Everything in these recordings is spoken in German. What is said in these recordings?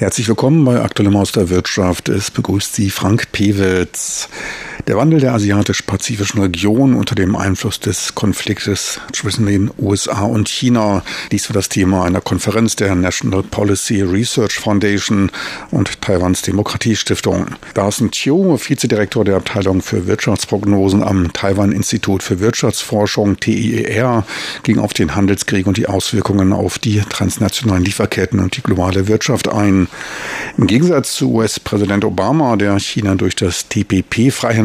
Herzlich willkommen bei Aktuelle Maus der Wirtschaft. Es begrüßt Sie Frank Pewitz. Der Wandel der asiatisch-pazifischen Region unter dem Einfluss des Konfliktes zwischen den USA und China. Dies war das Thema einer Konferenz der National Policy Research Foundation und Taiwans Demokratiestiftung. Darcy Chiu, Vizedirektor der Abteilung für Wirtschaftsprognosen am Taiwan Institut für Wirtschaftsforschung TIER, ging auf den Handelskrieg und die Auswirkungen auf die transnationalen Lieferketten und die globale Wirtschaft ein. Im Gegensatz zu US-Präsident Obama, der China durch das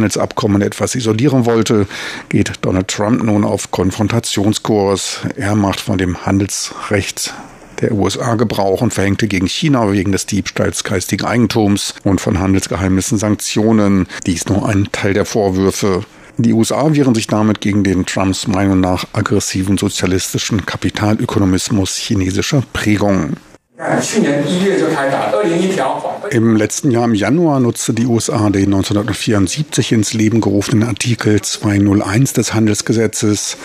TPP-Freihandelsabkommen etwas isolieren wollte, geht Donald Trump nun auf Konfrontationskurs. Er macht von dem Handelsrecht der USA Gebrauch und verhängte gegen China wegen des Diebstahls geistigen Eigentums und von Handelsgeheimnissen Sanktionen. Dies nur ein Teil der Vorwürfe. Die USA wehren sich damit gegen den Trumps Meinung nach aggressiven sozialistischen Kapitalökonomismus chinesischer Prägung. Im letzten Jahr im Januar nutzte die USA den 1974 ins Leben gerufenen Artikel 201 des Handelsgesetzes,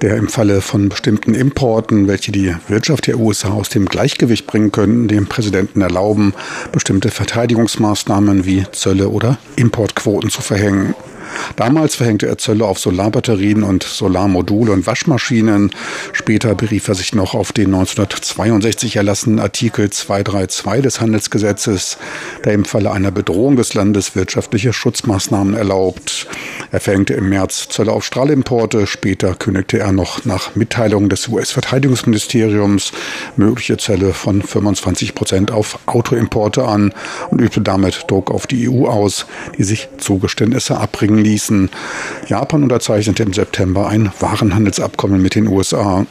der im Falle von bestimmten Importen, welche die Wirtschaft der USA aus dem Gleichgewicht bringen könnten, dem Präsidenten erlauben, bestimmte Verteidigungsmaßnahmen wie Zölle oder Importquoten zu verhängen. Damals verhängte er Zölle auf Solarbatterien und Solarmodule und Waschmaschinen. Später berief er sich noch auf den 1962 erlassenen Artikel 232 des Handelsgesetzes, der im Falle einer Bedrohung des Landes wirtschaftliche Schutzmaßnahmen erlaubt. Er verhängte im März Zölle auf Strahlimporte. Später kündigte er noch nach Mitteilung des US-Verteidigungsministeriums mögliche Zölle von 25 Prozent auf Autoimporte an und übte damit Druck auf die EU aus, die sich Zugeständnisse abbringen ließen. Japan unterzeichnete im September ein Warenhandelsabkommen mit den USA.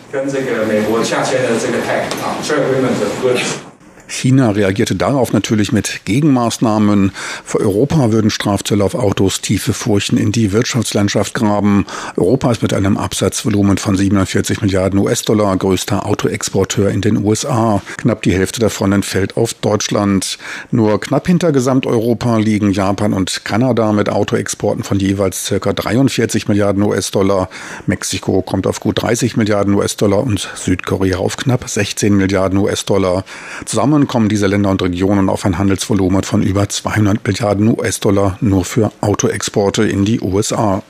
China reagierte darauf natürlich mit Gegenmaßnahmen. Für Europa würden Strafzölle auf Autos tiefe Furchen in die Wirtschaftslandschaft graben. Europa ist mit einem Absatzvolumen von 47 Milliarden US-Dollar größter Autoexporteur in den USA. Knapp die Hälfte davon entfällt auf Deutschland. Nur knapp hinter Gesamteuropa liegen Japan und Kanada mit Autoexporten von jeweils circa 43 Milliarden US-Dollar. Mexiko kommt auf gut 30 Milliarden US-Dollar und Südkorea auf knapp 16 Milliarden US-Dollar. Zusammen Zusammen kommen diese Länder und Regionen auf ein Handelsvolumen von über 200 Milliarden US-Dollar nur für Autoexporte in die USA.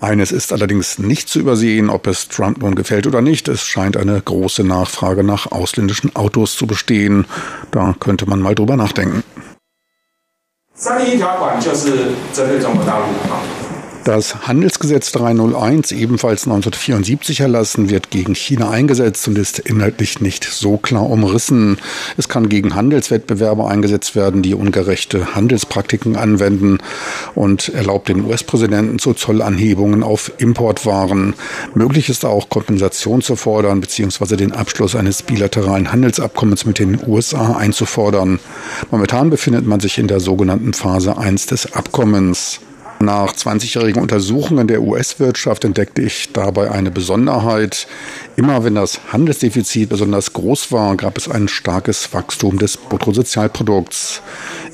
Eines ist allerdings nicht zu übersehen, ob es Trump nun gefällt oder nicht. Es scheint eine große Nachfrage nach ausländischen Autos zu bestehen. Da könnte man mal drüber nachdenken. Das Handelsgesetz 301, ebenfalls 1974 erlassen, wird gegen China eingesetzt und ist inhaltlich nicht so klar umrissen. Es kann gegen Handelswettbewerbe eingesetzt werden, die ungerechte Handelspraktiken anwenden und erlaubt den US-Präsidenten zu Zollanhebungen auf Importwaren. Möglich ist auch Kompensation zu fordern bzw. den Abschluss eines bilateralen Handelsabkommens mit den USA einzufordern. Momentan befindet man sich in der sogenannten Phase 1 des Abkommens. Nach 20-jährigen Untersuchungen der US-Wirtschaft entdeckte ich dabei eine Besonderheit. Immer wenn das Handelsdefizit besonders groß war, gab es ein starkes Wachstum des Bruttosozialprodukts.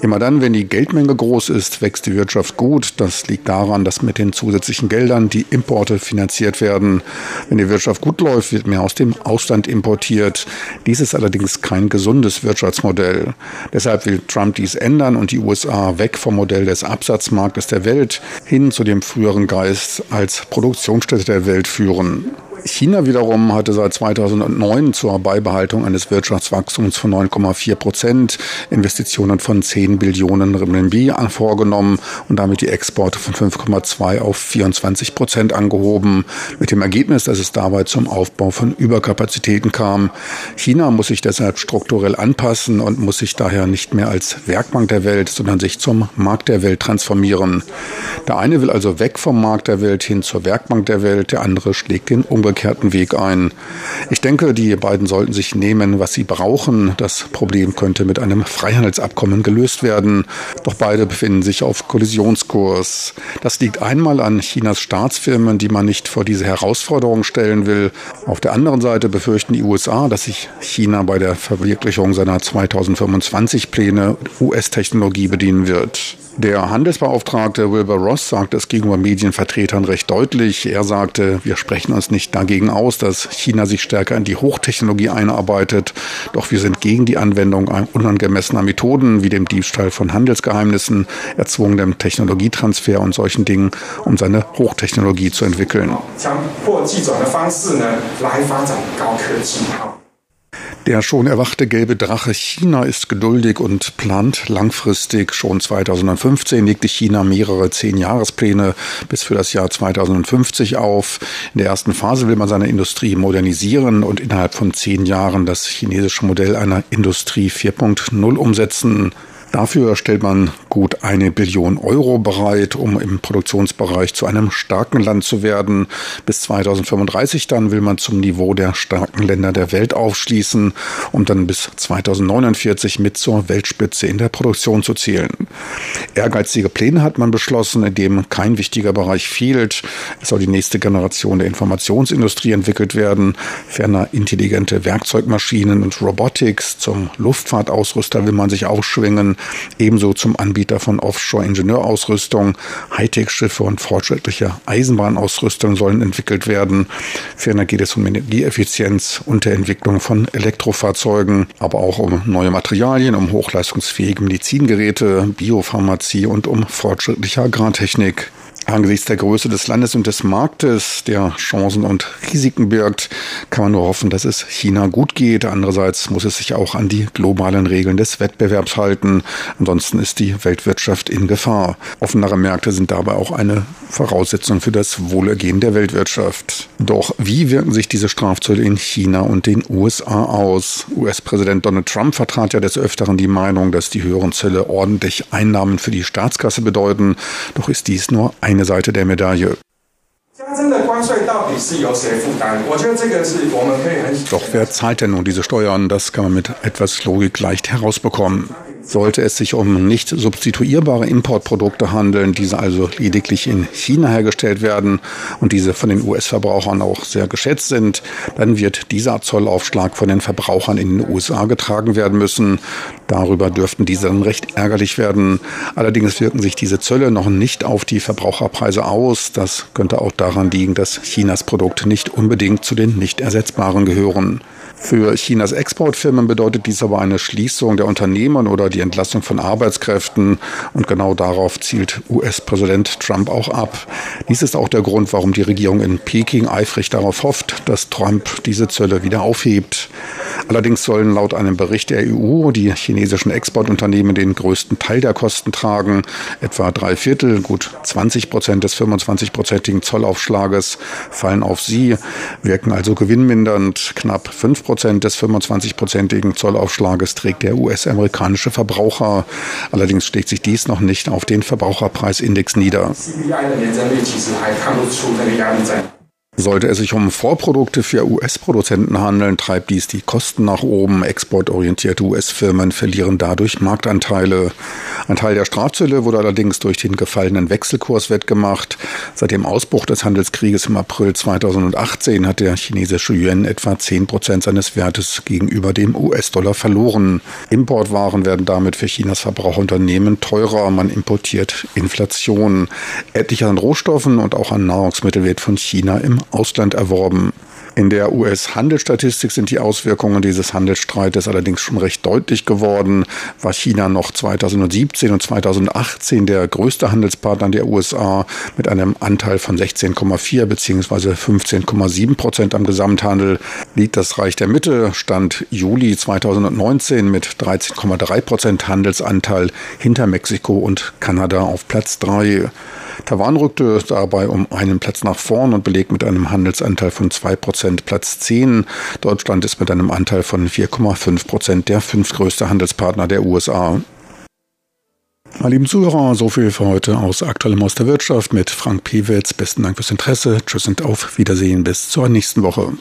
Immer dann, wenn die Geldmenge groß ist, wächst die Wirtschaft gut. Das liegt daran, dass mit den zusätzlichen Geldern die Importe finanziert werden. Wenn die Wirtschaft gut läuft, wird mehr aus dem Ausland importiert. Dies ist allerdings kein gesundes Wirtschaftsmodell. Deshalb will Trump dies ändern und die USA weg vom Modell des Absatzmarktes der Welt hin zu dem früheren Geist als Produktionsstätte der Welt führen. China wiederum hatte seit 2009 zur Beibehaltung eines Wirtschaftswachstums von 9,4 Prozent Investitionen von 10 Billionen Renminbi vorgenommen und damit die Exporte von 5,2 auf 24 Prozent angehoben, mit dem Ergebnis, dass es dabei zum Aufbau von Überkapazitäten kam. China muss sich deshalb strukturell anpassen und muss sich daher nicht mehr als Werkbank der Welt, sondern sich zum Markt der Welt transformieren. Der eine will also weg vom Markt der Welt hin zur Werkbank der Welt, der andere schlägt den umgekehrten umgekehrten Weg ein. Ich denke, die beiden sollten sich nehmen, was sie brauchen. Das Problem könnte mit einem Freihandelsabkommen gelöst werden. Doch beide befinden sich auf Kollisionskurs. Das liegt einmal an Chinas Staatsfirmen, die man nicht vor diese Herausforderung stellen will. Auf der anderen Seite befürchten die USA, dass sich China bei der Verwirklichung seiner 2025 Pläne US-Technologie bedienen wird. Der Handelsbeauftragte Wilbur Ross sagte es gegenüber Medienvertretern recht deutlich. Er sagte, wir sprechen uns nicht dagegen aus, dass China sich stärker in die Hochtechnologie einarbeitet. Doch wir sind gegen die Anwendung unangemessener Methoden wie dem Diebstahl von Handelsgeheimnissen, erzwungenem Technologietransfer und solchen Dingen, um seine Hochtechnologie zu entwickeln. Der schon erwachte gelbe Drache China ist geduldig und plant langfristig. Schon 2015 legte China mehrere Zehn-Jahrespläne bis für das Jahr 2050 auf. In der ersten Phase will man seine Industrie modernisieren und innerhalb von zehn Jahren das chinesische Modell einer Industrie 4.0 umsetzen. Dafür stellt man gut eine Billion Euro bereit, um im Produktionsbereich zu einem starken Land zu werden. Bis 2035 dann will man zum Niveau der starken Länder der Welt aufschließen, um dann bis 2049 mit zur Weltspitze in der Produktion zu zählen. Ehrgeizige Pläne hat man beschlossen, in dem kein wichtiger Bereich fehlt. Es soll die nächste Generation der Informationsindustrie entwickelt werden, ferner intelligente Werkzeugmaschinen und Robotics. Zum Luftfahrtausrüster will man sich aufschwingen ebenso zum Anbieter von Offshore-Ingenieurausrüstung. Hightech-Schiffe und fortschrittliche Eisenbahnausrüstung sollen entwickelt werden. Ferner geht es um Energieeffizienz und der Entwicklung von Elektrofahrzeugen, aber auch um neue Materialien, um hochleistungsfähige Medizingeräte, Biopharmazie und um fortschrittliche Agrartechnik. Angesichts der Größe des Landes und des Marktes, der Chancen und Risiken birgt, kann man nur hoffen, dass es China gut geht. Andererseits muss es sich auch an die globalen Regeln des Wettbewerbs halten. Ansonsten ist die Weltwirtschaft in Gefahr. Offenere Märkte sind dabei auch eine Voraussetzung für das Wohlergehen der Weltwirtschaft. Doch wie wirken sich diese Strafzölle in China und den USA aus? US-Präsident Donald Trump vertrat ja des Öfteren die Meinung, dass die höheren Zölle ordentlich Einnahmen für die Staatskasse bedeuten. Doch ist dies nur eine eine Seite der Medaille. Doch wer zahlt denn nun diese Steuern? Das kann man mit etwas Logik leicht herausbekommen. Sollte es sich um nicht substituierbare Importprodukte handeln, diese also lediglich in China hergestellt werden und diese von den US-Verbrauchern auch sehr geschätzt sind, dann wird dieser Zollaufschlag von den Verbrauchern in den USA getragen werden müssen. Darüber dürften diese dann recht ärgerlich werden. Allerdings wirken sich diese Zölle noch nicht auf die Verbraucherpreise aus. Das könnte auch daran liegen, dass Chinas Produkte nicht unbedingt zu den nicht ersetzbaren gehören. Für Chinas Exportfirmen bedeutet dies aber eine Schließung der Unternehmen oder die Entlassung von Arbeitskräften. Und genau darauf zielt US-Präsident Trump auch ab. Dies ist auch der Grund, warum die Regierung in Peking eifrig darauf hofft, dass Trump diese Zölle wieder aufhebt. Allerdings sollen laut einem Bericht der EU die chinesischen Exportunternehmen den größten Teil der Kosten tragen. Etwa drei Viertel, gut 20 Prozent des 25-prozentigen Zollaufschlages fallen auf sie, wirken also gewinnmindernd. Knapp fünf Prozent des 25-prozentigen Zollaufschlages trägt der US-amerikanische Verbraucher. Allerdings schlägt sich dies noch nicht auf den Verbraucherpreisindex nieder. Sollte es sich um Vorprodukte für US-Produzenten handeln, treibt dies die Kosten nach oben. Exportorientierte US-Firmen verlieren dadurch Marktanteile. Ein Teil der Strafzölle wurde allerdings durch den gefallenen Wechselkurs wettgemacht. Seit dem Ausbruch des Handelskrieges im April 2018 hat der chinesische Yuan etwa 10 Prozent seines Wertes gegenüber dem US-Dollar verloren. Importwaren werden damit für Chinas Verbraucherunternehmen teurer. Man importiert Inflation. Etlich an Rohstoffen und auch an Nahrungsmitteln wird von China im Ausland erworben. In der US-Handelsstatistik sind die Auswirkungen dieses Handelsstreites allerdings schon recht deutlich geworden. War China noch 2017 und 2018 der größte Handelspartner der USA mit einem Anteil von 16,4 bzw. 15,7 Prozent am Gesamthandel, liegt das Reich der Mitte Stand Juli 2019 mit 13,3 Prozent Handelsanteil hinter Mexiko und Kanada auf Platz 3. Taiwan rückte dabei um einen Platz nach vorn und belegt mit einem Handelsanteil von 2 Prozent Platz 10. Deutschland ist mit einem Anteil von 4,5 Prozent der fünftgrößte Handelspartner der USA. Meine lieben Zuhörer, so viel für heute aus Aktuellem aus der Wirtschaft mit Frank Pewitz. Besten Dank fürs Interesse. Tschüss und auf Wiedersehen bis zur nächsten Woche.